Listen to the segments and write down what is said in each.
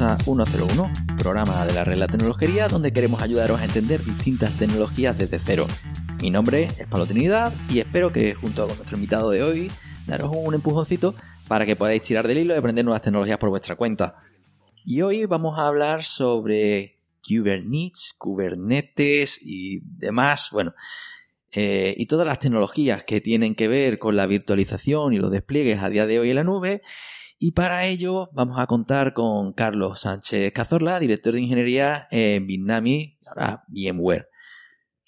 A 101, programa de la red la tecnología donde queremos ayudaros a entender distintas tecnologías desde cero. Mi nombre es Pablo Trinidad y espero que junto con nuestro invitado de hoy daros un empujoncito para que podáis tirar del hilo y aprender nuevas tecnologías por vuestra cuenta. Y hoy vamos a hablar sobre Kubernetes, Kubernetes y demás, bueno, eh, y todas las tecnologías que tienen que ver con la virtualización y los despliegues a día de hoy en la nube. Y para ello vamos a contar con Carlos Sánchez Cazorla, director de ingeniería en Bitnami, ahora VMware.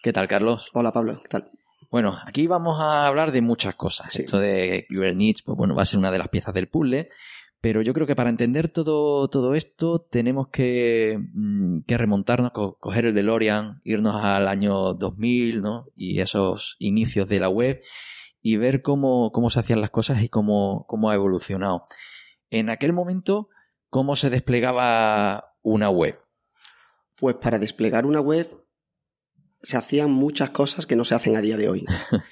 ¿Qué tal, Carlos? Hola, Pablo, ¿qué tal? Bueno, aquí vamos a hablar de muchas cosas. Sí. Esto de Kubernetes, pues bueno, va a ser una de las piezas del puzzle. Pero yo creo que para entender todo, todo esto tenemos que, mm, que remontarnos, co- coger el DeLorean, irnos al año 2000, ¿no? Y esos inicios de la web y ver cómo, cómo se hacían las cosas y cómo, cómo ha evolucionado. En aquel momento, ¿cómo se desplegaba una web? Pues para desplegar una web se hacían muchas cosas que no se hacen a día de hoy.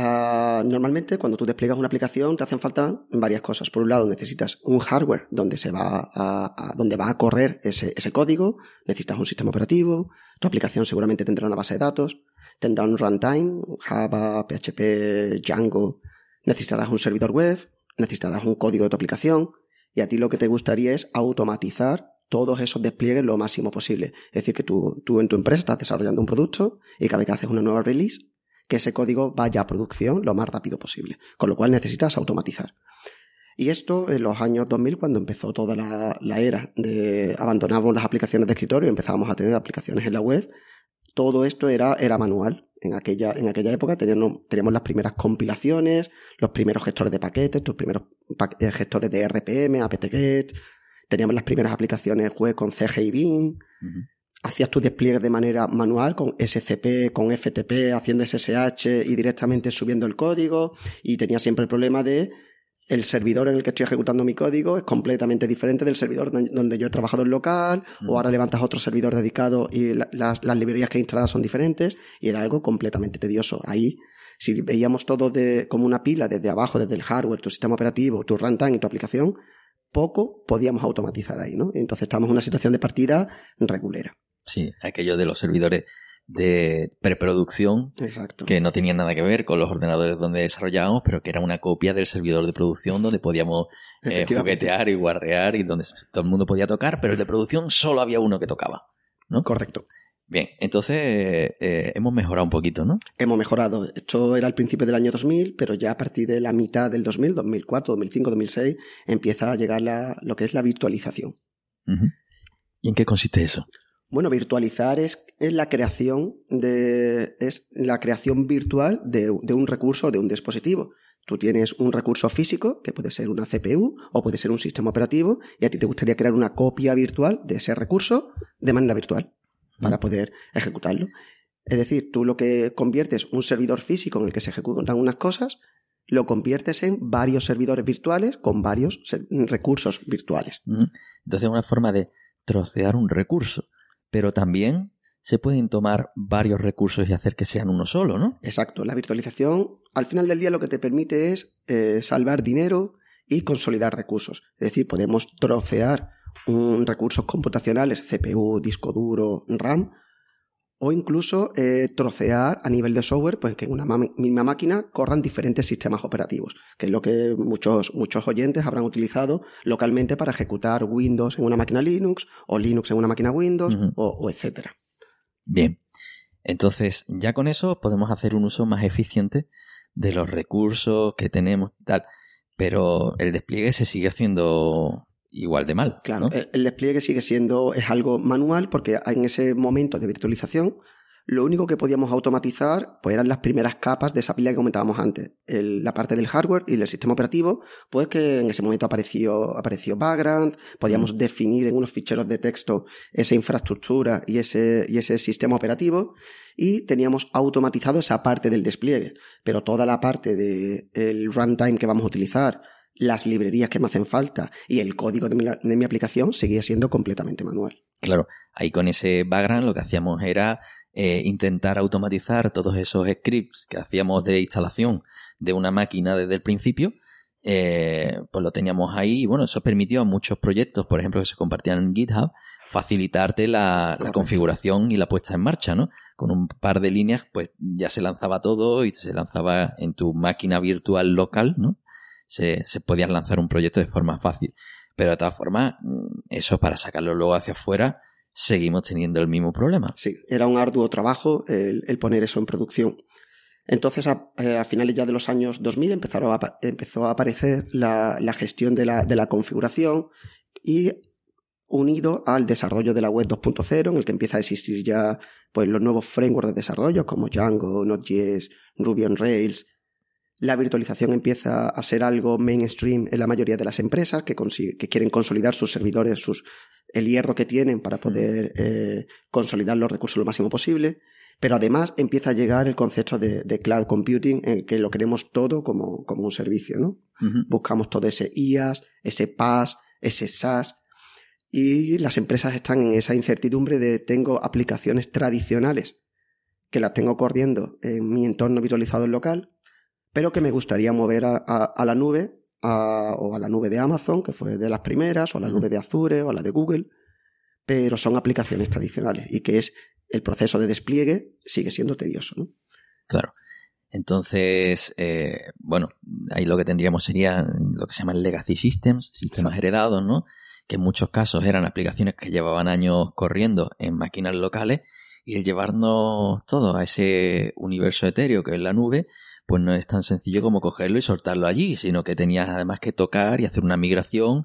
Ah, normalmente cuando tú despliegas una aplicación te hacen falta varias cosas. Por un lado necesitas un hardware donde se va a, a- donde va a correr ese, ese código, necesitas un sistema operativo, tu aplicación seguramente tendrá una base de datos, tendrá un runtime, Java, PHP, Django, necesitarás un servidor web, necesitarás un código de tu aplicación y a ti lo que te gustaría es automatizar todos esos despliegues lo máximo posible. Es decir, que tú, tú en tu empresa estás desarrollando un producto y cada vez que haces una nueva release, que ese código vaya a producción lo más rápido posible. Con lo cual necesitas automatizar. Y esto en los años 2000, cuando empezó toda la, era de abandonábamos las aplicaciones de escritorio y empezábamos a tener aplicaciones en la web, todo esto era, era manual. En aquella, en aquella época teníamos, teníamos las primeras compilaciones, los primeros gestores de paquetes, los primeros pa- eh, gestores de RPM, apt-get, teníamos las primeras aplicaciones web con CG y Beam, hacías tus despliegues de manera manual con SCP, con FTP, haciendo SSH y directamente subiendo el código y tenía siempre el problema de el servidor en el que estoy ejecutando mi código es completamente diferente del servidor don- donde yo he trabajado en local Mm. o ahora levantas otro servidor dedicado y la- las, las librerías que he instalado son diferentes y era algo completamente tedioso. Ahí, si veíamos todo de, como una pila desde abajo, desde el hardware, tu sistema operativo, tu runtime y tu aplicación, poco podíamos automatizar ahí, ¿no? Entonces estamos en una situación de partida regulera. Sí, aquello de los servidores de preproducción Exacto. que no tenían nada que ver con los ordenadores donde desarrollábamos, pero que era una copia del servidor de producción donde podíamos eh, juguetear y guarrear y donde todo el mundo podía tocar, pero el de producción solo había uno que tocaba. ¿no? Correcto. Bien, entonces eh, hemos mejorado un poquito, ¿no? Hemos mejorado. Esto era al principio del año 2000, pero ya a partir de la mitad del 2000, 2004, 2005, 2006, empieza a llegar la- lo que es la virtualización. ¿Y en qué consiste eso? Bueno, virtualizar es, es la creación de, es la creación virtual de, de un recurso o de un dispositivo. Tú tienes un recurso físico, que puede ser una CPU o puede ser un sistema operativo, y a ti te gustaría crear una copia virtual de ese recurso de manera virtual para poder ejecutarlo. Es decir, tú lo que conviertes un servidor físico en el que se ejecutan unas cosas, lo conviertes en varios servidores virtuales con varios recursos virtuales. Entonces es una forma de trocear un recurso, pero también se pueden tomar varios recursos y hacer que sean uno solo, ¿no? Exacto. La virtualización, al final del día, lo que te permite es eh, salvar dinero y consolidar recursos. Es decir, podemos trocear un, recursos computacionales, CPU, disco duro, RAM, o incluso eh, trocear a nivel de software, pues que en una ma- misma máquina corran diferentes sistemas operativos, que es lo que muchos, muchos oyentes habrán utilizado localmente para ejecutar Windows en una máquina Linux, o Linux en una máquina Windows, o, o etcétera. Bien. Entonces, ya con eso podemos hacer un uso más eficiente de los recursos que tenemos y tal. Pero el despliegue se sigue haciendo igual de mal. Claro, ¿no? el, despliegue sigue siendo, es algo manual porque en ese momento de virtualización lo único que podíamos automatizar pues eran las primeras capas de esa pila que comentábamos antes. El- la parte del hardware y del sistema operativo, pues que en ese momento apareció, apareció background, podíamos definir en unos ficheros de texto esa infraestructura y ese, y ese sistema operativo y teníamos automatizado esa parte del despliegue. Pero toda la parte del el runtime que vamos a utilizar, las librerías que me hacen falta y el código de mi, de mi aplicación seguía siendo completamente manual. Claro, ahí con ese background lo que hacíamos era eh, intentar automatizar todos esos scripts que hacíamos de instalación de una máquina desde el principio. eh, pues lo teníamos ahí y bueno, eso permitió a muchos proyectos, por ejemplo, que se compartían en GitHub, facilitarte la, la configuración y la puesta en marcha, ¿no? Con un par de líneas, pues ya se lanzaba todo y se lanzaba en tu máquina virtual local, ¿no? Se, se podía lanzar un proyecto de forma fácil. Pero de todas formas, eso para sacarlo luego hacia afuera, seguimos teniendo el mismo problema. Sí, era un arduo trabajo el, poner eso en producción. Entonces, a, eh, finales ya de los años 2000 empezaron a, apa- empezó a aparecer la, la gestión de la, de la configuración y unido al desarrollo de la web 2.0, en el que empieza a existir ya pues, los nuevos frameworks de desarrollo como Django, Node.js, Ruby on Rails. La virtualización empieza a ser algo mainstream en la mayoría de las empresas que, consigue- que quieren consolidar sus servidores, sus, el hierro que tienen para poder eh, consolidar los recursos lo máximo posible. Pero además empieza a llegar el concepto de, de cloud computing, en el que lo queremos todo como, como un servicio, ¿no? Buscamos todo ese IaaS, ese PaaS, ese SaaS. Y las empresas están en esa incertidumbre de tengo aplicaciones tradicionales que las tengo corriendo en mi entorno virtualizado en local, pero que me gustaría mover a, a- a la nube a- o a la nube de Amazon, que fue de las primeras, o a la nube de Azure o a la de Google, pero son aplicaciones tradicionales y que es el proceso de despliegue sigue siendo tedioso. ¿no? Claro. Entonces, eh, bueno, ahí lo que tendríamos sería lo que se llaman legacy systems, sistemas Exacto. heredados, ¿no? Que en muchos casos eran aplicaciones que llevaban años corriendo en máquinas locales y el llevarnos todo a ese universo etéreo que es la nube, pues no es tan sencillo como cogerlo y soltarlo allí, sino que tenías además que tocar y hacer una migración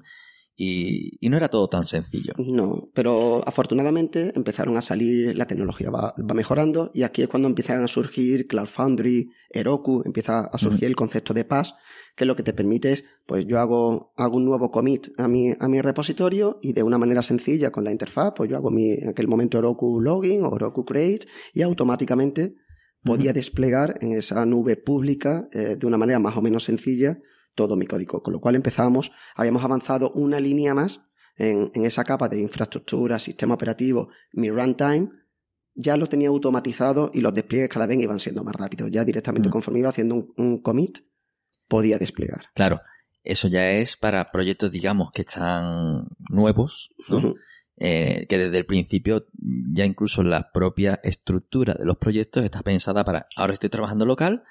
y, y no era todo tan sencillo. No, pero afortunadamente empezaron a salir, la tecnología va, va mejorando y aquí es cuando empiezan a surgir Cloud Foundry, Heroku, empieza a surgir el concepto de PaaS, que lo que te permite es, pues yo hago, hago un nuevo commit a mi, a mi repositorio y de una manera sencilla con la interfaz, pues yo hago mi, en aquel momento Heroku Login o Heroku Create y automáticamente podía desplegar en esa nube pública eh, de una manera más o menos sencilla todo mi código. Con lo cual empezamos, habíamos avanzado una línea más en, en esa capa de infraestructura, sistema operativo, mi runtime, ya lo tenía automatizado y los despliegues cada vez iban siendo más rápidos. Ya directamente Mm. conforme iba haciendo un, un commit, podía desplegar. Claro, eso ya es para proyectos, digamos, que están nuevos, ¿no? Eh, que desde el principio ya incluso la propia estructura de los proyectos está pensada para, ahora estoy trabajando local,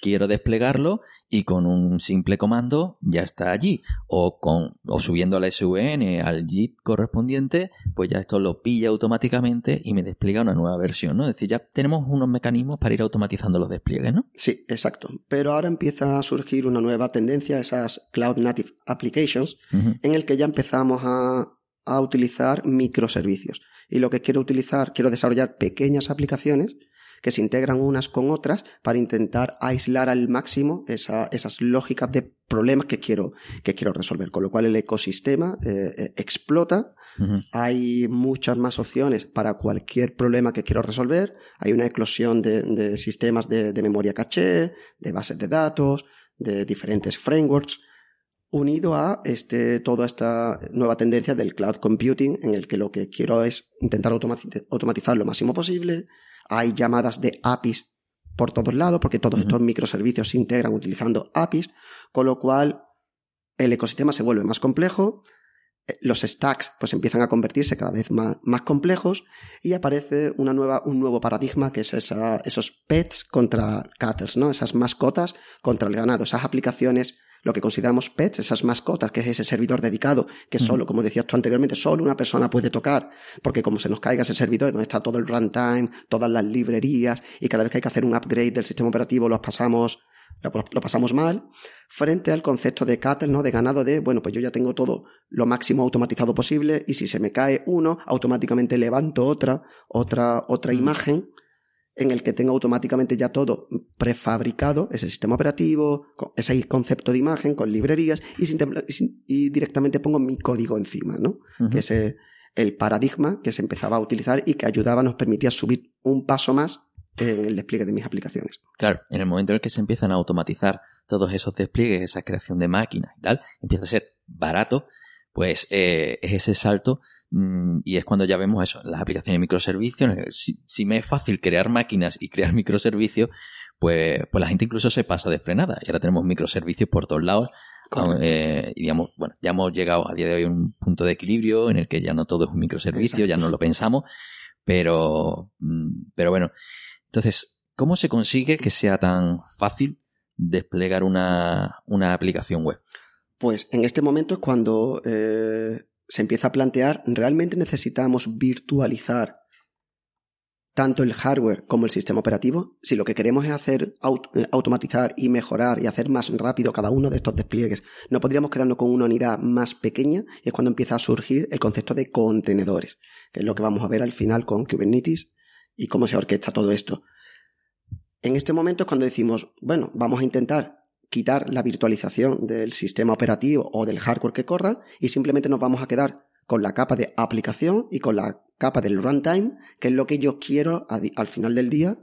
quiero desplegarlo y con un simple comando ya está allí. O, con, o subiendo a la SVN al JIT correspondiente, pues ya esto lo pilla automáticamente y me despliega una nueva versión, ¿no? Es decir, ya tenemos unos mecanismos para ir automatizando los despliegues, ¿no? Sí, exacto. Pero ahora empieza a surgir una nueva tendencia, esas Cloud Native Applications, en el que ya empezamos a, a utilizar microservicios. Y lo que quiero utilizar, quiero desarrollar pequeñas aplicaciones que se integran unas con otras para intentar aislar al máximo esa- esas lógicas de problemas que quiero, que quiero resolver. Con lo cual el ecosistema eh, eh, explota hay muchas más opciones para cualquier problema que quiero resolver. Hay una eclosión de, de sistemas de, de memoria caché, de bases de datos, de diferentes frameworks, unido a este, toda esta nueva tendencia del cloud computing, en el que lo que quiero es intentar automati- automatizar lo máximo posible. Hay llamadas de APIs por todos lados, porque todos estos microservicios se integran utilizando APIs, con lo cual el ecosistema se vuelve más complejo, eh, los stacks pues empiezan a convertirse cada vez más, más complejos y aparece una nueva, un nuevo paradigma que es esa, esos pets contra caters, ¿no? Esas mascotas contra el ganado, esas aplicaciones, lo que consideramos pets, esas mascotas, que es ese servidor dedicado, que solo, como decías tú anteriormente, solo una persona puede tocar, porque como se nos caiga ese servidor, donde está todo el runtime, todas las librerías, y cada vez que hay que hacer un upgrade del sistema operativo, los pasamos lo pasamos mal, frente al concepto de cattle, ¿no? De ganado de, bueno, pues yo ya tengo todo lo máximo automatizado posible y si se me cae uno, automáticamente levanto otra, otra, otra imagen en el que tengo automáticamente ya todo prefabricado, ese sistema operativo, ese concepto de imagen con librerías y, directamente pongo mi código encima, ¿no? Que es el paradigma que se empezaba a utilizar y que ayudaba, nos permitía subir un paso más en el despliegue de mis aplicaciones. Claro, en el momento en el que se empiezan a automatizar todos esos despliegues, esa creación de máquinas y tal, empieza a ser barato, pues eh, es ese salto mm, y es cuando ya vemos eso, las aplicaciones de microservicios. Si, me es fácil crear máquinas y crear microservicios, pues, pues la gente incluso se pasa de frenada. Y ahora tenemos microservicios por todos lados. Eh, y digamos, bueno, ya hemos llegado a día de hoy a un punto de equilibrio en el que ya no todo es un microservicio, ya no lo pensamos, pero, mm, pero bueno, entonces, ¿cómo se consigue que sea tan fácil desplegar una, aplicación web? Pues en este momento es cuando eh, se empieza a plantear, ¿realmente necesitamos virtualizar tanto el hardware como el sistema operativo? Si lo que queremos es hacer eh, automatizar y mejorar y hacer más rápido cada uno de estos despliegues, no podríamos quedarnos con una unidad más pequeña y es cuando empieza a surgir el concepto de contenedores, que es lo que vamos a ver al final con Kubernetes y cómo se orquesta todo esto. En este momento es cuando decimos, bueno, vamos a intentar quitar la virtualización del sistema operativo o del hardware que corra y simplemente nos vamos a quedar con la capa de aplicación y con la capa del runtime, que es lo que yo quiero al final del día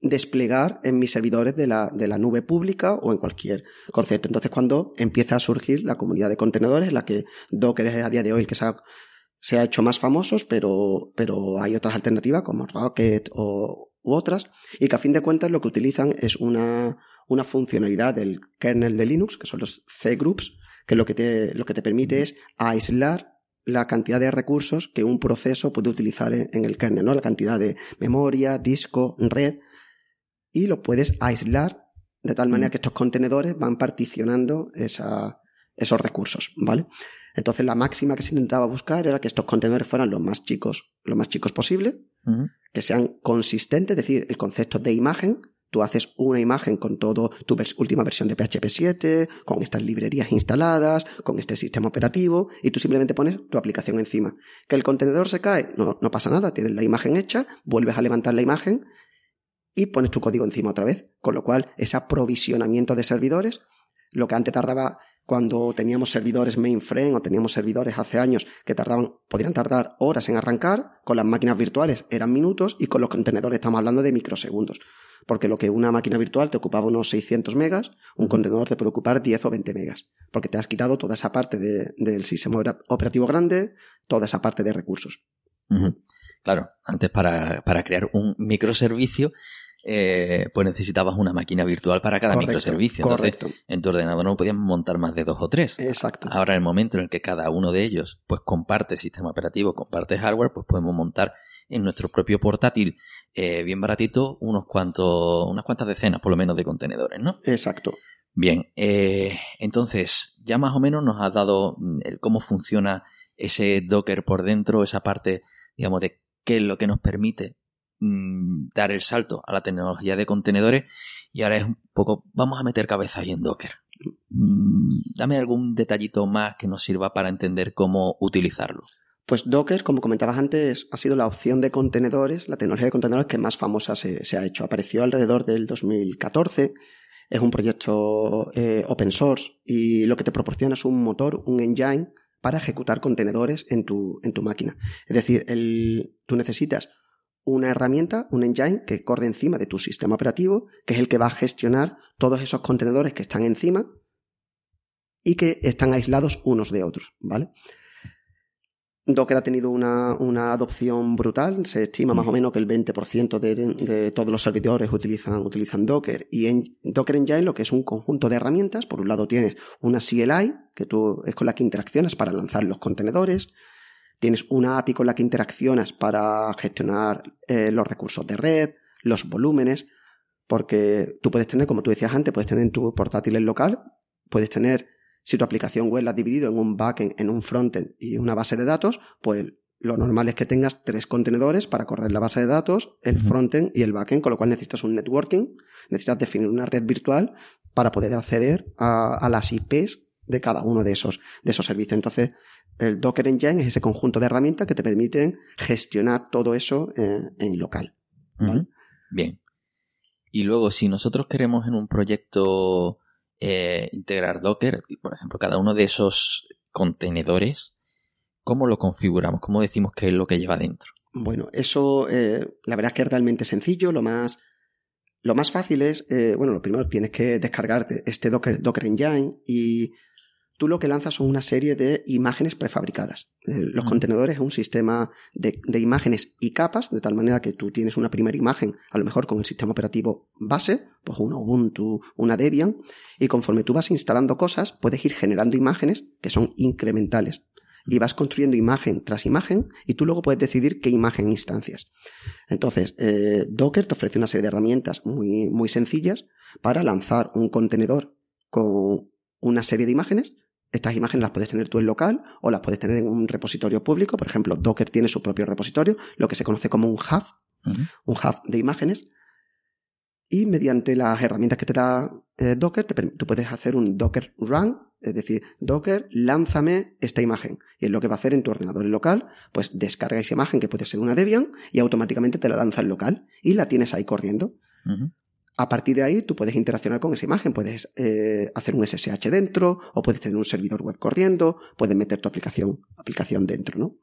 desplegar en mis servidores de la, de la nube pública o en cualquier concepto. Entonces, cuando empieza a surgir la comunidad de contenedores, la que Docker es a día de hoy el que se ha se ha hecho más famosos, pero, pero hay otras alternativas como Rocket o, u otras, y que a fin de cuentas lo que utilizan es una, una funcionalidad del kernel de Linux, que son los C-groups, que lo que te, lo que te permite es aislar la cantidad de recursos que un proceso puede utilizar en, el kernel, ¿no? La cantidad de memoria, disco, red, y lo puedes aislar de tal manera que estos contenedores van particionando esa, esos recursos, ¿vale? Entonces la máxima que se intentaba buscar era que estos contenedores fueran los más chicos, lo más chicos posible, que sean consistentes, es decir, el concepto de imagen. Tú haces una imagen con todo tu última versión de PHP 7, con estas librerías instaladas, con este sistema operativo, y tú simplemente pones tu aplicación encima. Que el contenedor se cae, no, no pasa nada, tienes la imagen hecha, vuelves a levantar la imagen y pones tu código encima otra vez. Con lo cual, ese aprovisionamiento de servidores, lo que antes tardaba cuando teníamos servidores mainframe o teníamos servidores hace años que tardaban, podrían tardar horas en arrancar, con las máquinas virtuales eran minutos y con los contenedores estamos hablando de microsegundos. Porque lo que una máquina virtual te ocupaba unos 600 megas, un contenedor te puede ocupar 10 o 20 megas. Porque te has quitado toda esa parte del sistema operativo grande, toda esa parte de recursos. Claro, antes para, para crear un microservicio eh, pues necesitabas una máquina virtual para cada microservicio. Entonces, en tu ordenador no podías montar más de dos o tres. Exacto. Ahora, en el momento en el que cada uno de ellos pues comparte sistema operativo, comparte hardware, pues podemos montar en nuestro propio portátil, eh, bien baratito, unos cuantos, unas cuantas decenas por lo menos de contenedores, ¿no? Exacto. Bien, eh, entonces ya más o menos nos has dado mm, cómo funciona ese Docker por dentro, esa parte, digamos, de qué es lo que nos permite Mm, dar el salto a la tecnología de contenedores y ahora es un poco, vamos a meter cabeza ahí en Docker. Mm, dame algún detallito más que nos sirva para entender cómo utilizarlo. Pues Docker, como comentabas antes, ha sido la opción de contenedores, la tecnología de contenedores que más famosa se, ha hecho. Apareció alrededor del 2014. Es un proyecto eh, open source y lo que te proporciona es un motor, un engine para ejecutar contenedores en tu, en tu máquina. Es decir, el, tú necesitas una herramienta, un engine que corre encima de tu sistema operativo, que es el que va a gestionar todos esos contenedores que están encima y que están aislados unos de otros, ¿vale? Docker ha tenido una, adopción brutal, se estima más o menos que el 20% de, todos los servidores utilizan, utilizan Docker. Y en Docker Engine lo que es un conjunto de herramientas, por un lado tienes una CLI, que tú es con la que interaccionas para lanzar los contenedores, Tienes una API con la que interaccionas para gestionar eh, los recursos de red, los volúmenes, porque tú puedes tener, como tú decías antes, puedes tener en tu portátil el local, puedes tener, si tu aplicación web la has dividido en un backend, en un frontend y una base de datos, pues lo normal es que tengas tres contenedores para correr la base de datos, el frontend y el backend, con lo cual necesitas un networking, necesitas definir una red virtual para poder acceder a, las IPs de cada uno de esos, de esos servicios. Entonces, el Docker Engine es ese conjunto de herramientas que te permiten gestionar todo eso en local. Bien. Y luego, si nosotros queremos en un proyecto eh, integrar Docker, por ejemplo, cada uno de esos contenedores, ¿Cómo lo configuramos? ¿Cómo decimos qué es lo que lleva dentro? Bueno, eso eh, la verdad es que es realmente sencillo. Lo más, lo más fácil es, eh, bueno, lo primero tienes que descargarte este Docker, Docker Engine y tú lo que lanzas son una serie de imágenes prefabricadas. Eh, los contenedores es un sistema de, de, imágenes y capas, de tal manera que tú tienes una primera imagen, a lo mejor con el sistema operativo base, pues una Ubuntu, una Debian, y conforme tú vas instalando cosas, puedes ir generando imágenes que son incrementales y vas construyendo imagen tras imagen y tú luego puedes decidir qué imagen instancias. Entonces, eh, Docker te ofrece una serie de herramientas muy, muy sencillas para lanzar un contenedor con una serie de imágenes. Estas imágenes las puedes tener tú en local o las puedes tener en un repositorio público. Por ejemplo, Docker tiene su propio repositorio, lo que se conoce como un hub, un hub de imágenes. Y mediante las herramientas que te da eh, Docker, tú puedes hacer un Docker Run es decir, Docker, lánzame esta imagen. Y es lo que va a hacer en tu ordenador local, pues descarga esa imagen que puede ser una Debian y automáticamente te la lanza en local y la tienes ahí corriendo. A partir de ahí tú puedes interaccionar con esa imagen, puedes eh, hacer un SSH dentro o puedes tener un servidor web corriendo, puedes meter tu aplicación, aplicación dentro, ¿no?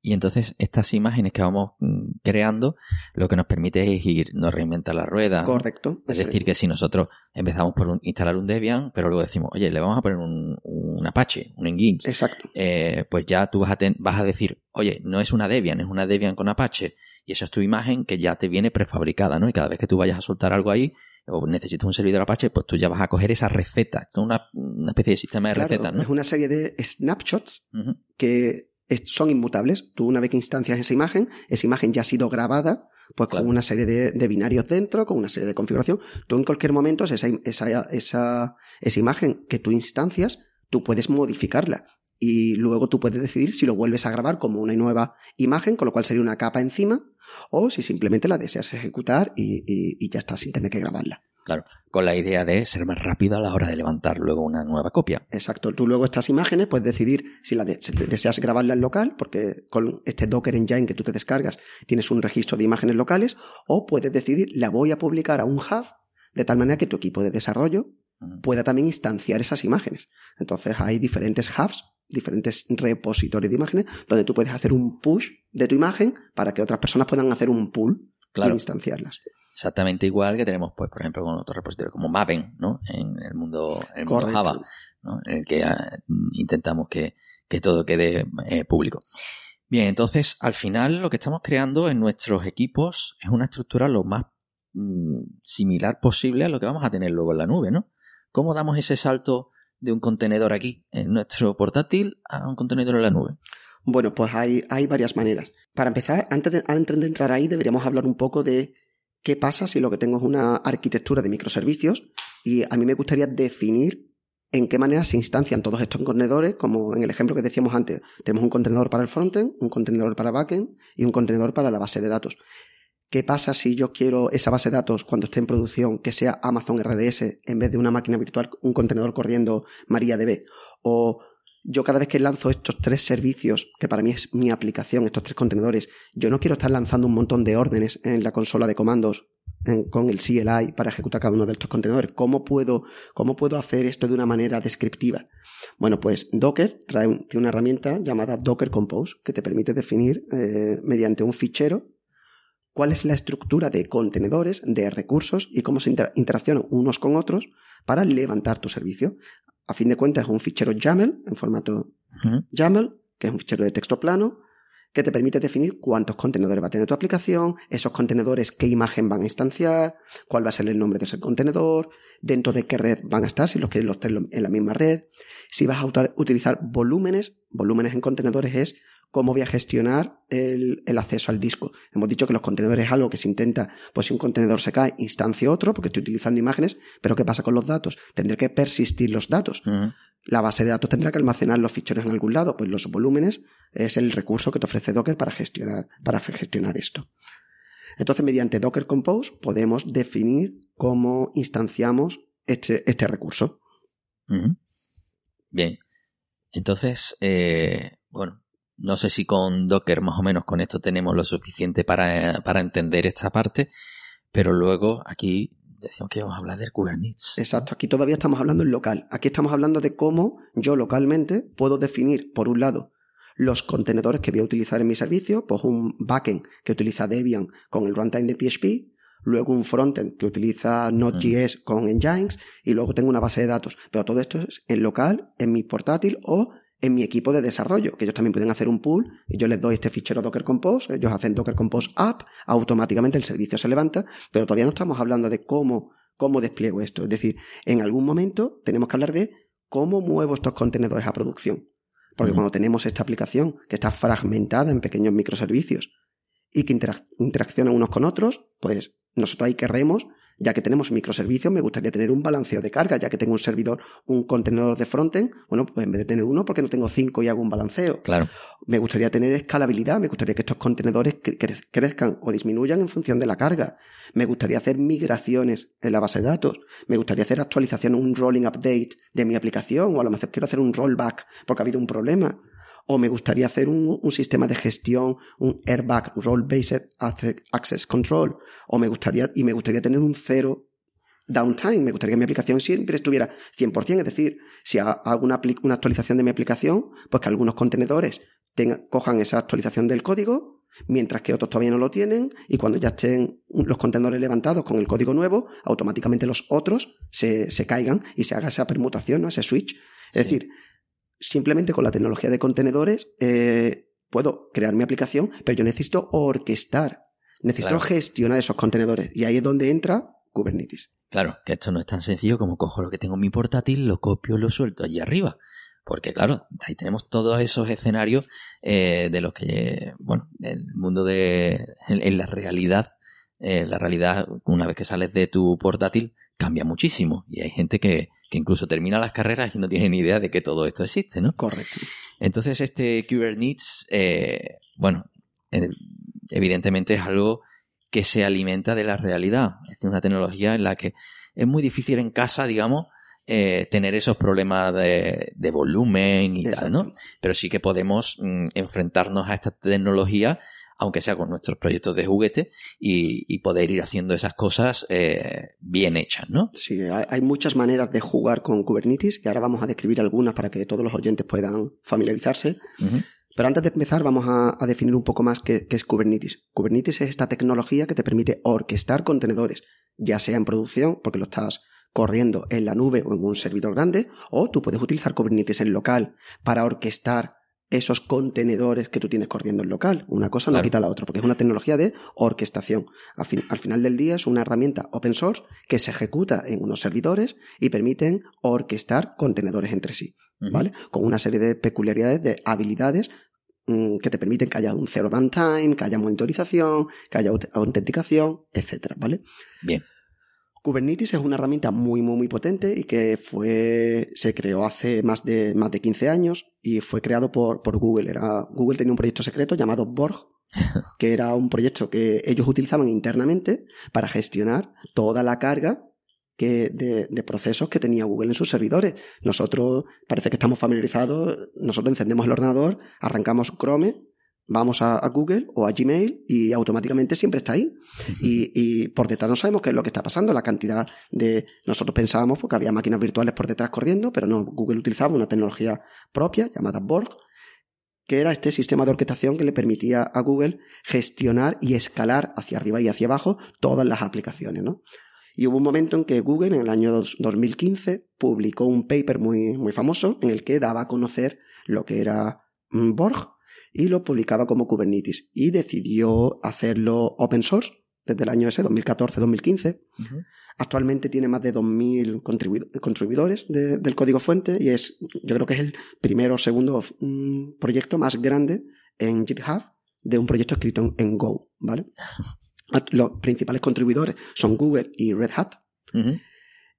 Y entonces estas imágenes que vamos mm, creando lo que nos permite es ir, no reinventar la rueda. Correcto. Es decir, que si nosotros empezamos por instalar un Debian, pero luego decimos, oye, le vamos a poner un, Apache, un Nginx. Exacto. Eh, pues ya tú vas a, vas a decir, oye, no es una Debian, es una Debian con Apache. Y esa es tu imagen que ya te viene prefabricada, ¿no? Y cada vez que tú vayas a soltar algo ahí, o necesitas un servidor Apache, pues tú ya vas a coger esa receta. Es una, especie de sistema de recetas, ¿no? Es una serie de snapshots que son inmutables. Tú una vez que instancias esa imagen, esa imagen ya ha sido grabada, pues con una serie de, binarios dentro, con una serie de configuración. Tú en cualquier momento, esa, esa, esa, esa imagen que tú instancias, tú puedes modificarla. Y luego tú puedes decidir si lo vuelves a grabar como una nueva imagen, con lo cual sería una capa encima, o si simplemente la deseas ejecutar y, y ya está, sin tener que grabarla. Claro, con la idea de ser más rápido a la hora de levantar luego una nueva copia. Exacto. Tú luego estas imágenes puedes decidir si, la deseas grabarla en local, porque con este Docker Engine que tú te descargas tienes un registro de imágenes locales, o puedes decidir la voy a publicar a un hub de tal manera que tu equipo de desarrollo pueda también instanciar esas imágenes. Entonces hay diferentes hubs, diferentes repositorios de imágenes, donde tú puedes hacer un push de tu imagen para que otras personas puedan hacer un pull e instanciarlas exactamente igual que tenemos, pues, por ejemplo, con otros repositorios como Maven, ¿no? En el mundo, en el mundo Java, ¿no? En el que ah, intentamos que, todo quede eh, público. Bien, entonces, al final lo que estamos creando en nuestros equipos es una estructura lo más mm, similar posible a lo que vamos a tener luego en la nube, ¿no? ¿Cómo damos ese salto de un contenedor aquí en nuestro portátil a un contenedor en la nube? Bueno, pues hay, hay varias maneras. Para empezar, antes de, antes de entrar ahí, deberíamos hablar un poco de ¿Qué pasa si lo que tengo es una arquitectura de microservicios? Y a mí me gustaría definir en qué manera se instancian todos estos contenedores, como en el ejemplo que decíamos antes. Tenemos un contenedor para el frontend, un contenedor para backend y un contenedor para la base de datos. ¿Qué pasa si yo quiero esa base de datos cuando esté en producción que sea Amazon RDS en vez de una máquina virtual, un contenedor corriendo MariaDB? O yo cada vez que lanzo estos tres servicios, que para mí es mi aplicación, estos tres contenedores, yo no quiero estar lanzando un montón de órdenes en la consola de comandos con el CLI para ejecutar cada uno de estos contenedores. ¿Cómo puedo, cómo puedo hacer esto de una manera descriptiva? Bueno, pues Docker trae una herramienta llamada Docker Compose que te permite definir eh, mediante un fichero cuál es la estructura de contenedores, de recursos y cómo se interaccionan unos con otros para levantar tu servicio. A fin de cuentas es un fichero YAML en formato YAML, que es un fichero de texto plano, que te permite definir cuántos contenedores va a tener tu aplicación, esos contenedores qué imagen van a instanciar, cuál va a ser el nombre de ese contenedor, dentro de qué red van a estar, si los quieres los tener en la misma red, si vas a utilizar volúmenes, volúmenes en contenedores es cómo voy a gestionar el, acceso al disco. Hemos dicho que los contenedores es algo que se intenta, pues si un contenedor se cae, instancia otro, porque estoy utilizando imágenes, pero ¿qué pasa con los datos? Tendré que persistir los datos. La base de datos tendrá que almacenar los ficheros en algún lado, pues los volúmenes es el recurso que te ofrece Docker para gestionar, para gestionar esto. Entonces, mediante Docker Compose podemos definir cómo instanciamos este, este recurso. Bien. Entonces, eh, bueno, no sé si con Docker más o menos con esto tenemos lo suficiente para, para entender esta parte, pero luego aquí decíamos que íbamos a hablar del Kubernetes. Exacto, aquí todavía estamos hablando en local. Aquí estamos hablando de cómo yo localmente puedo definir, por un lado, los contenedores que voy a utilizar en mi servicio, pues un backend que utiliza Debian con el runtime de PHP, luego un frontend que utiliza Node.js con Engines y luego tengo una base de datos. Pero todo esto es en local, en mi portátil o en mi equipo de desarrollo, que ellos también pueden hacer un pool y yo les doy este fichero Docker Compose, ellos hacen Docker Compose App, automáticamente el servicio se levanta, pero todavía no estamos hablando de cómo, cómo despliego esto. Es decir, en algún momento tenemos que hablar de cómo muevo estos contenedores a producción. Porque cuando tenemos esta aplicación que está fragmentada en pequeños microservicios y que interaccionan unos con otros, pues nosotros ahí querremos ya que tenemos microservicios, me gustaría tener un balanceo de carga, ya que tengo un servidor, un contenedor de frontend, bueno, pues en vez de tener uno, porque no tengo cinco y hago un balanceo? Claro. Me gustaría tener escalabilidad, me gustaría que estos contenedores crezcan o disminuyan en función de la carga. Me gustaría hacer migraciones en la base de datos. Me gustaría hacer actualizaciones, un rolling update de mi aplicación, o a lo mejor quiero hacer un rollback porque ha habido un problema o me gustaría hacer un, sistema de gestión, un airbag, role-based access control, o me gustaría, y me gustaría tener un cero downtime, me gustaría que mi aplicación siempre estuviera 100%, es decir, si hago una, una actualización de mi aplicación, pues que algunos contenedores cojan esa actualización del código, mientras que otros todavía no lo tienen, y cuando ya estén los contenedores levantados con el código nuevo, automáticamente los otros se, se caigan y se haga esa permutación, ¿no? ese switch. Es decir, simplemente con la tecnología de contenedores eh, puedo crear mi aplicación, pero yo necesito orquestar, necesito gestionar esos contenedores. Y ahí es donde entra Kubernetes. Claro, que esto no es tan sencillo como cojo lo que tengo en mi portátil, lo copio, lo suelto allí arriba. Porque claro, ahí tenemos todos esos escenarios eh, de los que, bueno, el mundo de, en, la realidad, eh, la realidad, una vez que sales de tu portátil, cambia muchísimo. Y hay gente que, que incluso termina las carreras y no tiene ni idea de que todo esto existe, ¿no? Correcto. Entonces, este Kubernetes, eh, bueno, eh, evidentemente es algo que se alimenta de la realidad. Es una tecnología en la que es muy difícil en casa, digamos, eh, tener esos problemas de, volumen y tal, ¿no? Pero sí que podemos mm, enfrentarnos a esta tecnología aunque sea con nuestros proyectos de juguete, y, poder ir haciendo esas cosas eh, bien hechas, ¿no? Sí, hay muchas maneras de jugar con Kubernetes y ahora vamos a describir algunas para que todos los oyentes puedan familiarizarse. Pero antes de empezar vamos a, definir un poco más qué, es Kubernetes. Kubernetes es esta tecnología que te permite orquestar contenedores, ya sea en producción, porque lo estás corriendo en la nube o en un servidor grande, o tú puedes utilizar Kubernetes en local para orquestar esos contenedores que tú tienes corriendo en local. Una cosa no quita la otra, porque es una tecnología de orquestación. Al, final del día es una herramienta open source que se ejecuta en unos servidores y permiten orquestar contenedores entre sí, ¿vale? Con una serie de peculiaridades, de habilidades mm, que te permiten que haya un zero downtime, que haya monitorización, que haya autenticación, etcétera, ¿vale? Bien. Kubernetes es una herramienta muy, muy, muy potente y que fue, se creó hace más de, más de 15 años y fue creado por, por Google. Era, Google tenía un proyecto secreto llamado Borg, que era un proyecto que ellos utilizaban internamente para gestionar toda la carga que de, de, procesos que tenía Google en sus servidores. Nosotros parece que estamos familiarizados, nosotros encendemos el ordenador, arrancamos Chrome vamos a, Google o a Gmail y automáticamente siempre está ahí. Y, por detrás no sabemos qué es lo que está pasando, la cantidad de... Nosotros pensábamos porque había máquinas virtuales por detrás corriendo, pero no, Google utilizaba una tecnología propia llamada Borg, que era este sistema de orquestación que le permitía a Google gestionar y escalar hacia arriba y hacia abajo todas las aplicaciones, ¿no? Y hubo un momento en que Google, en el año 2015, publicó un paper muy, muy famoso en el que daba a conocer lo que era mm, Borg, y lo publicaba como Kubernetes y decidió hacerlo open source desde el año ese, 2014-2015. Actualmente tiene más de 2.000 contribuidores del código fuente y es, yo creo que es el primero o segundo mm, proyecto más grande en GitHub de un proyecto escrito en, Go, ¿vale? Los principales contribuidores son Google y Red Hat.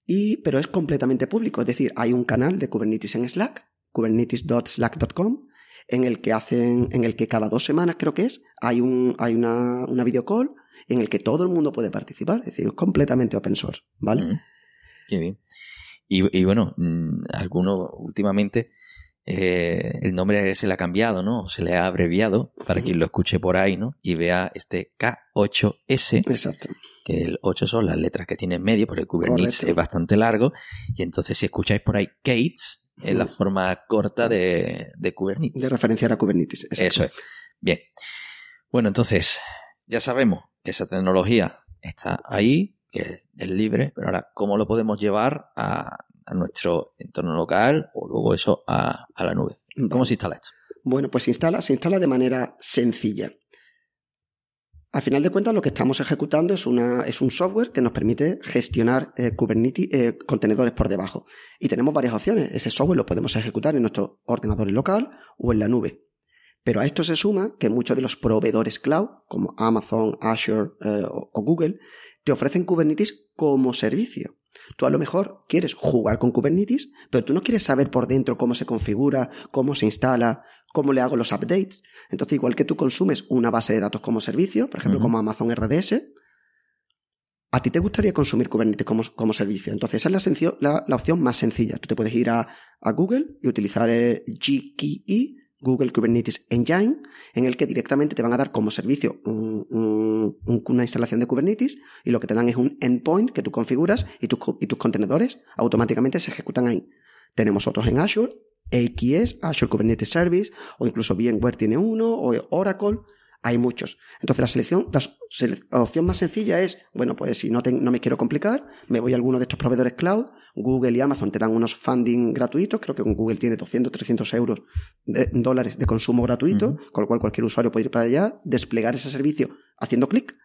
y, pero es completamente público, es decir, hay un canal de Kubernetes en Slack, kubernetes.slack.com, en el que hacen, en el que cada dos semanas creo que es, hay un, hay una, una video call en el que todo el mundo puede participar. Es decir, es completamente open source, ¿vale? Mm. Qué bien. Y, y bueno, mm, algunos últimamente eh, el nombre se le ha cambiado, ¿no? Se le ha abreviado para Ujú. quien lo escuche por ahí, ¿no? Y vea este K8S, Exacto. que el 8 son las letras que tiene en medio, porque el Kubernetes Correcto. es bastante largo. Y entonces, si escucháis por ahí Kates, es la forma corta de, de Kubernetes. De referenciar a Kubernetes. exacto. Eso es. Bien. Bueno, entonces, ya sabemos que esa tecnología está ahí, que es libre, pero ahora, ¿cómo lo podemos llevar a, a nuestro entorno local o luego eso a, a la nube? ¿Cómo se instala esto? Bueno, pues se instala, se instala de manera sencilla. Al final de cuentas, lo que estamos ejecutando es, una, es un software que nos permite gestionar eh, Kubernetes, eh, contenedores por debajo. Y tenemos varias opciones. Ese software lo podemos ejecutar en nuestro ordenador local o en la nube. Pero a esto se suma que muchos de los proveedores cloud, como Amazon, Azure eh, o Google, te ofrecen Kubernetes como servicio. Tú a lo mejor quieres jugar con Kubernetes, pero tú no quieres saber por dentro cómo se configura, cómo se instala, cómo le hago los updates. Entonces, igual que tú consumes una base de datos como servicio, por ejemplo, como Amazon RDS, a ti te gustaría consumir Kubernetes como, como servicio. Entonces, esa es la, sencio- la- la opción más sencilla. Tú te puedes ir a, a Google y utilizar eh, GKE, Google Kubernetes Engine, en el que directamente te van a dar como servicio un- un- un- una instalación de Kubernetes y lo que te dan es un endpoint que tú configuras y, tus contenedores automáticamente se ejecutan ahí. Tenemos otros en Azure, AKS, Azure Kubernetes Service, o incluso VMware tiene uno, o Oracle, hay muchos. Entonces la selección, la, opción más sencilla es, bueno, pues si no, te- no me quiero complicar, me voy a alguno de estos proveedores cloud, Google y Amazon te dan unos funding gratuitos, creo que con Google tiene 200, 300 euros de dólares de consumo gratuito, con lo cual cualquier usuario puede ir para allá, desplegar ese servicio haciendo clic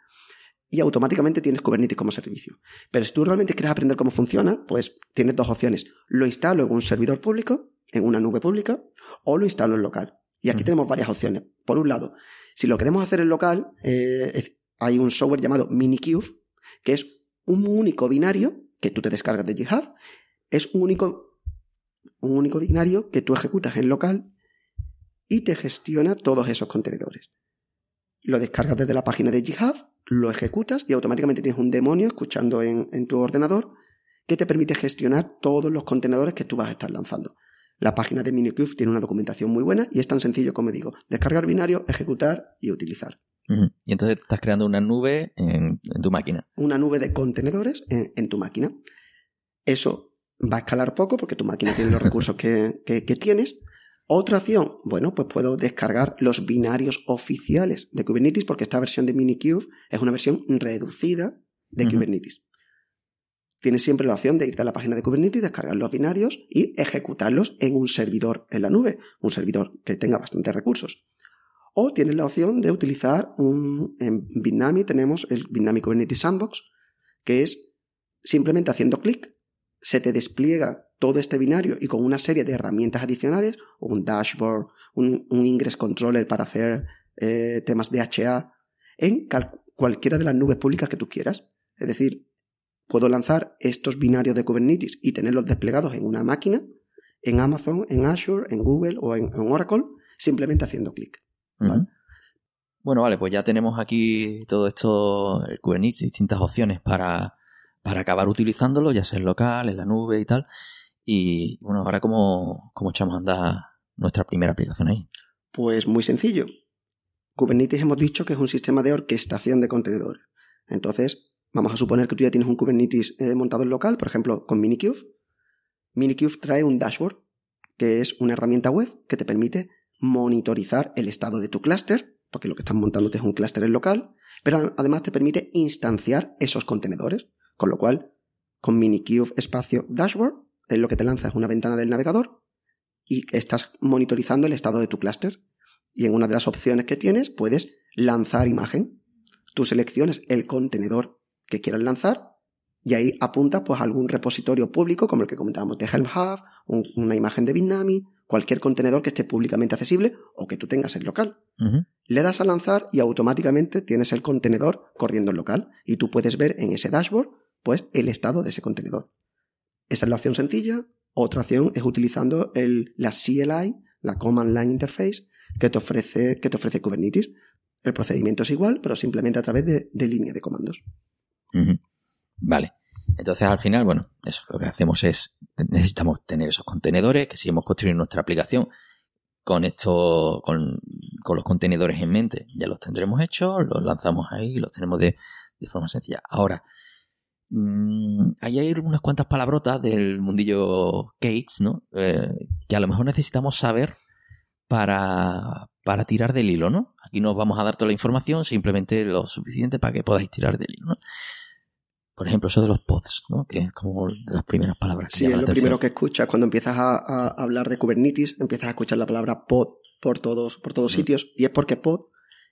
y automáticamente tienes Kubernetes como servicio. Pero si tú realmente quieres aprender cómo funciona, pues tienes dos opciones. Lo instalo en un servidor público, en una nube pública, o lo instalo en local. Y aquí tenemos varias opciones. Por un lado, si lo queremos hacer en local, eh, hay un software llamado Minikube, que es un único binario que tú te descargas de GitHub. Es un único, un único binario que tú ejecutas en local y te gestiona todos esos contenedores. Lo descargas desde la página de GitHub, lo ejecutas y automáticamente tienes un demonio escuchando en tu ordenador que te permite gestionar todos los contenedores que tú vas a estar lanzando. La página de Minikube tiene una documentación muy buena y es tan sencillo como digo, descargar binario, ejecutar y utilizar. Y entonces estás creando una nube en, en tu máquina. Una nube de contenedores en, en tu máquina. Eso va a escalar poco porque tu máquina tiene los recursos que, que- que tienes. Otra opción, bueno, pues puedo descargar los binarios oficiales de Kubernetes porque esta versión de Minikube es una versión reducida de. Kubernetes. Tienes siempre la opción de irte a la página de Kubernetes, descargar los binarios y ejecutarlos en un servidor en la nube, un servidor que tenga bastantes recursos. O tienes la opción de utilizar un, en Bitnami tenemos el Bitnami Kubernetes Sandbox, que es simplemente haciendo clic, se te despliega todo este binario y con una serie de herramientas adicionales, un dashboard, un, un ingress controller para hacer eh, temas de HA, en cualquiera de las nubes públicas que tú quieras. Es decir, puedo lanzar estos binarios de Kubernetes y tenerlos desplegados en una máquina, en Amazon, en Azure, en Google o en, en Oracle, simplemente haciendo clic. Bueno, vale, pues ya tenemos aquí todo esto, el Kubernetes, distintas opciones para, para acabar utilizándolo, ya sea en local, en la nube y tal. Y bueno, ahora cómo, cómo echamos a andar nuestra primera aplicación ahí. Pues muy sencillo. Kubernetes hemos dicho que es un sistema de orquestación de contenedores. Entonces, vamos a suponer que tú ya tienes un Kubernetes eh, montado en local, por ejemplo, con Minikube. Minikube trae un dashboard, que es una herramienta web que te permite monitorizar el estado de tu clúster, porque lo que estás montándote es un clúster en local, pero además te permite instanciar esos contenedores. Con lo cual, con Minikube espacio dashboard, es lo que te lanza es una ventana del navegador y estás monitorizando el estado de tu clúster. Y en una de las opciones que tienes puedes lanzar imagen. Tú selecciones el contenedor que quieras lanzar y ahí apuntas pues a algún repositorio público como el que comentábamos de Helm Hub, un- una imagen de Bitnami, cualquier contenedor que esté públicamente accesible o que tú tengas en local. Le das a lanzar y automáticamente tienes el contenedor corriendo en local y tú puedes ver en ese dashboard pues el estado de ese contenedor. Esa es la opción sencilla. Otra opción es utilizando el, la CLI, la Command Line Interface, que te ofrece, que te ofrece Kubernetes. El procedimiento es igual, pero simplemente a través de, de línea de comandos. Vale. Entonces, al final, bueno, eso lo que hacemos es, necesitamos tener esos contenedores, que si hemos construido nuestra aplicación con esto, con, con los contenedores en mente, ya los tendremos hechos, los lanzamos ahí, los tenemos de, de forma sencilla. Ahora, mm, ahí hay unas cuantas palabrotas del mundillo Gates, ¿no? Eh, que a lo mejor necesitamos saber para, para tirar del hilo, ¿no? Aquí no os vamos a dar toda la información, simplemente lo suficiente para que podáis tirar del hilo, ¿no? Por ejemplo, eso de los pods, ¿no? Que es como de las primeras palabras que Sí, es lo atención. primero que escuchas cuando empiezas a, a hablar de Kubernetes, empiezas a escuchar la palabra pod por todos, por todos Mm. sitios, y es porque pod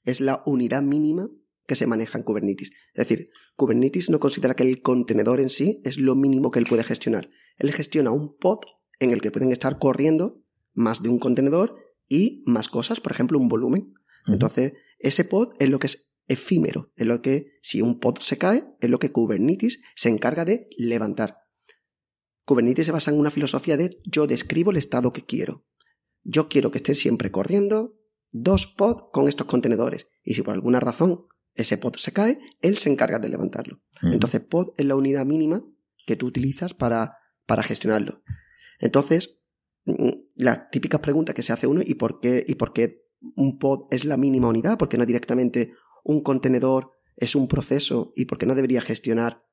es la unidad mínima que se maneja en Kubernetes. Es decir, Kubernetes no considera que el contenedor en sí es lo mínimo que él puede gestionar. Él gestiona un pod en el que pueden estar corriendo más de un contenedor y más cosas, por ejemplo, un volumen. Entonces, ese pod es lo que es efímero, es lo que, si un pod se cae, es lo que Kubernetes se encarga de levantar. Kubernetes se basa en una filosofía de yo describo el estado que quiero. Yo quiero que esté siempre corriendo dos pods con estos contenedores. Y si por alguna razón ese pod se cae, él se encarga de levantarlo. Ujú. Entonces, pod es la unidad mínima que tú utilizas para, para gestionarlo. Entonces, mm, la típica pregunta que se hace uno, ¿y por qué, y por qué un pod es la mínima unidad? ¿Por qué no directamente un contenedor es un proceso y por qué no debería gestionar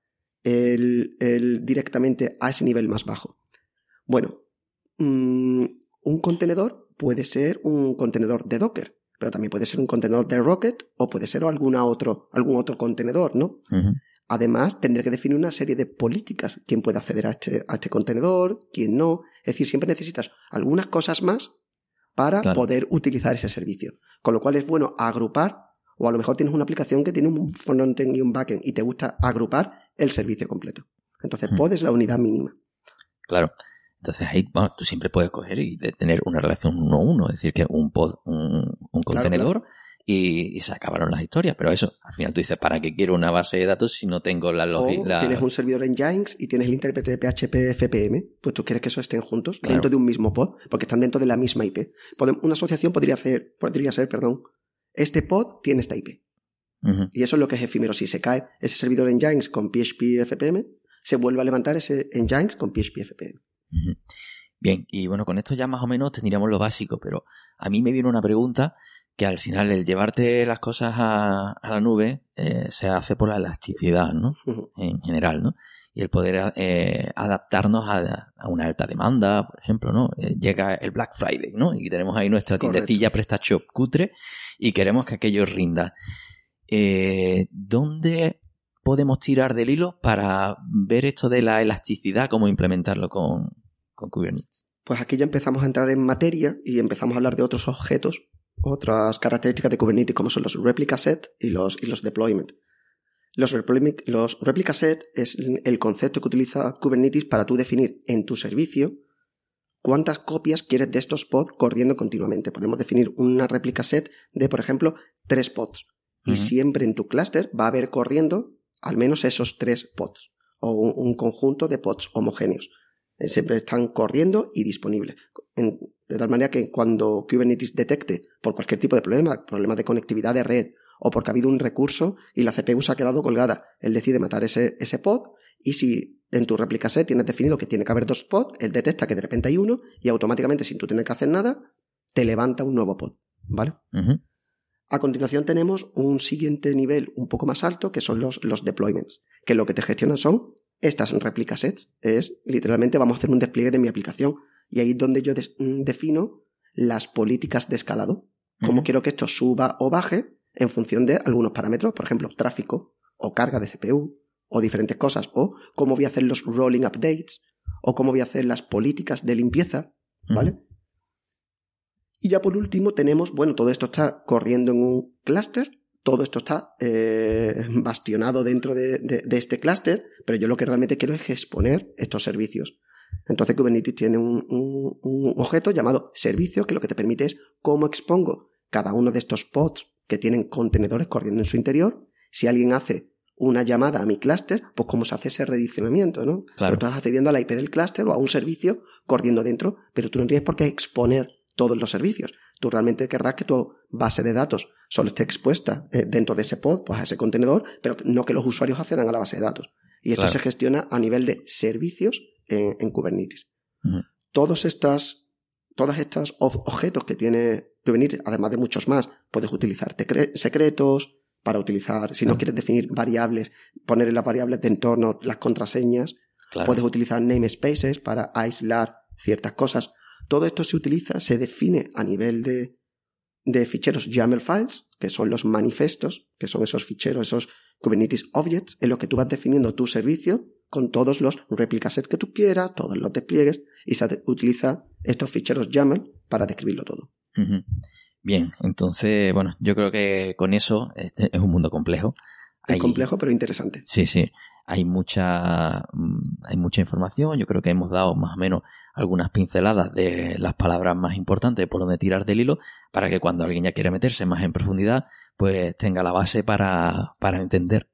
el, el directamente a ese nivel más bajo? Bueno, mm, un contenedor puede ser un contenedor de Docker, pero también puede ser un contenedor de Rocket o puede ser alguna otro, algún otro contenedor, ¿no? Además, tendré que definir una serie de políticas. ¿Quién puede acceder a este, a este contenedor? ¿Quién no? Es decir, siempre necesitas algunas cosas más para Claro. poder utilizar ese servicio. Con lo cual es bueno agrupar, o a lo mejor tienes una aplicación que tiene un frontend y un backend y te gusta agrupar el servicio completo. Entonces, Hmm. pod es la unidad mínima. Claro. Entonces ahí bueno, tú siempre puedes coger y tener una relación uno a uno, es decir, que un pod, un, un Claro, contenedor Y, y se acabaron las historias. Pero eso, al final tú dices, ¿para qué quiero una base de datos si no tengo la lógica? tienes un servidor en Jinx y tienes el intérprete de PHP FPM, pues tú quieres que eso estén juntos Claro. dentro de un mismo pod, porque están dentro de la misma IP. Una asociación podría hacer, podría ser, perdón, este pod tiene esta IP. Y eso es lo que es efímero. Si se cae ese servidor en Jinx con PHP FPM, se vuelve a levantar ese en Jinx con PHP FPM. Bien, y bueno, con esto ya más o menos tendríamos lo básico, pero a mí me viene una pregunta que al final el llevarte las cosas a, a la nube eh, se hace por la elasticidad, ¿no? En general, ¿no? Y el poder eh, adaptarnos a, a una alta demanda, por ejemplo, ¿no? Eh, llega el Black Friday, ¿no? Y tenemos ahí nuestra tiendecilla PrestaShop cutre y queremos que aquello rinda. Eh, ¿Dónde podemos tirar del hilo para ver esto de la elasticidad, cómo implementarlo con, con Kubernetes? Pues aquí ya empezamos a entrar en materia y empezamos a hablar de otros objetos, otras características de Kubernetes, como son los replica set y los, y los deployment. Los, replica- los replica set es el concepto que utiliza Kubernetes para tú definir en tu servicio cuántas copias quieres de estos pods corriendo continuamente. Podemos definir una replica set de, por ejemplo, tres pods. Y siempre en tu clúster va a haber corriendo al menos esos tres pods o un, un conjunto de pods homogéneos. Eh, Siempre están corriendo y disponibles. En- de tal manera que cuando Kubernetes detecte por cualquier tipo de problema, problemas de conectividad de red o porque ha habido un recurso y la CPU se ha quedado colgada, él decide matar ese, ese pod y si en tu réplica set tienes definido que tiene que haber dos pods, él detecta que de repente hay uno y automáticamente sin tú tener que hacer nada, te levanta un nuevo pod. ¿Vale? A continuación tenemos un siguiente nivel un poco más alto que son los, los deployments, que lo que te gestionan son estas replica sets. Es literalmente vamos a hacer un despliegue de mi aplicación y ahí es donde yo mm, defino las políticas de escalado. Cómo quiero que esto suba o baje en función de algunos parámetros, por ejemplo, tráfico o carga de CPU o diferentes cosas, o cómo voy a hacer los rolling updates o cómo voy a hacer las políticas de limpieza, ¿vale? Y ya por último tenemos, bueno, todo esto está corriendo en un clúster, todo esto está eh, bastionado dentro de, de- de este clúster, pero yo lo que realmente quiero es exponer estos servicios. Entonces Kubernetes tiene un, un- un objeto llamado servicio que lo que te permite es cómo expongo cada uno de estos pods que tienen contenedores corriendo en su interior. Si alguien hace una llamada a mi clúster, pues cómo se hace ese redireccionamiento, ¿no? Claro. Tú estás accediendo a la IP del clúster o a un servicio corriendo dentro, pero tú no tienes por qué exponer todos los servicios. Tú realmente querrás que tu base de datos solo esté expuesta eh, dentro de ese pod, pues a ese contenedor, pero no que los usuarios accedan a la base de datos. Y esto Claro. se gestiona a nivel de servicios en, en Kubernetes. Todos estas, todos estos ob- objetos que tiene Kubernetes, además de muchos más, puedes utilizar secretos para utilizar, si no quieres definir variables, poner en las variables de entorno las contraseñas, Claro. Puedes utilizar namespaces para aislar ciertas cosas. Todo esto se utiliza, se define a nivel de, de ficheros YAML files, que son los manifestos, que son esos ficheros, esos Kubernetes objects, en los que tú vas definiendo tu servicio con todos los replica set que tú quieras, todos los despliegues, y se utiliza estos ficheros YAML para describirlo todo. Bien, entonces, bueno, yo creo que con eso este es un mundo complejo. Es Hay- complejo, pero interesante. Sí, sí. Hay mucha, mm, hay mucha información. Yo creo que hemos dado más o menos algunas pinceladas de las palabras más importantes por donde tirar del hilo para que cuando alguien ya quiera meterse más en profundidad, pues tenga la base para, para entender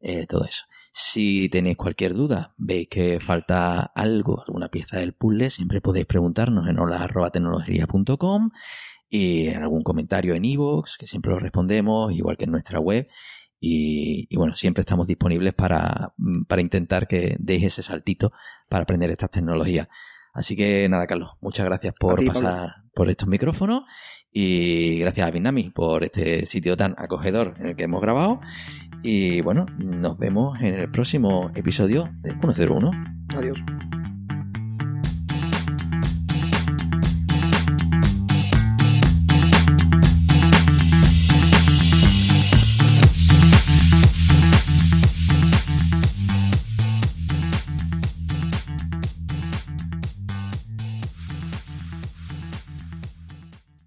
eh, todo eso. Si tenéis cualquier duda, veis que falta algo, alguna pieza del puzzle, siempre podéis preguntarnos en hola.tecnología.com y en algún comentario en iVoox, que siempre lo respondemos, igual que en nuestra web. Y, y bueno, siempre estamos disponibles para, mm, para intentar que deis ese saltito para aprender estas tecnologías. Así que nada, Carlos, muchas gracias por ti, pasar por estos micrófonos y gracias a Binami por este sitio tan acogedor en el que hemos grabado. Y bueno, nos vemos en el próximo episodio de 101. Adiós.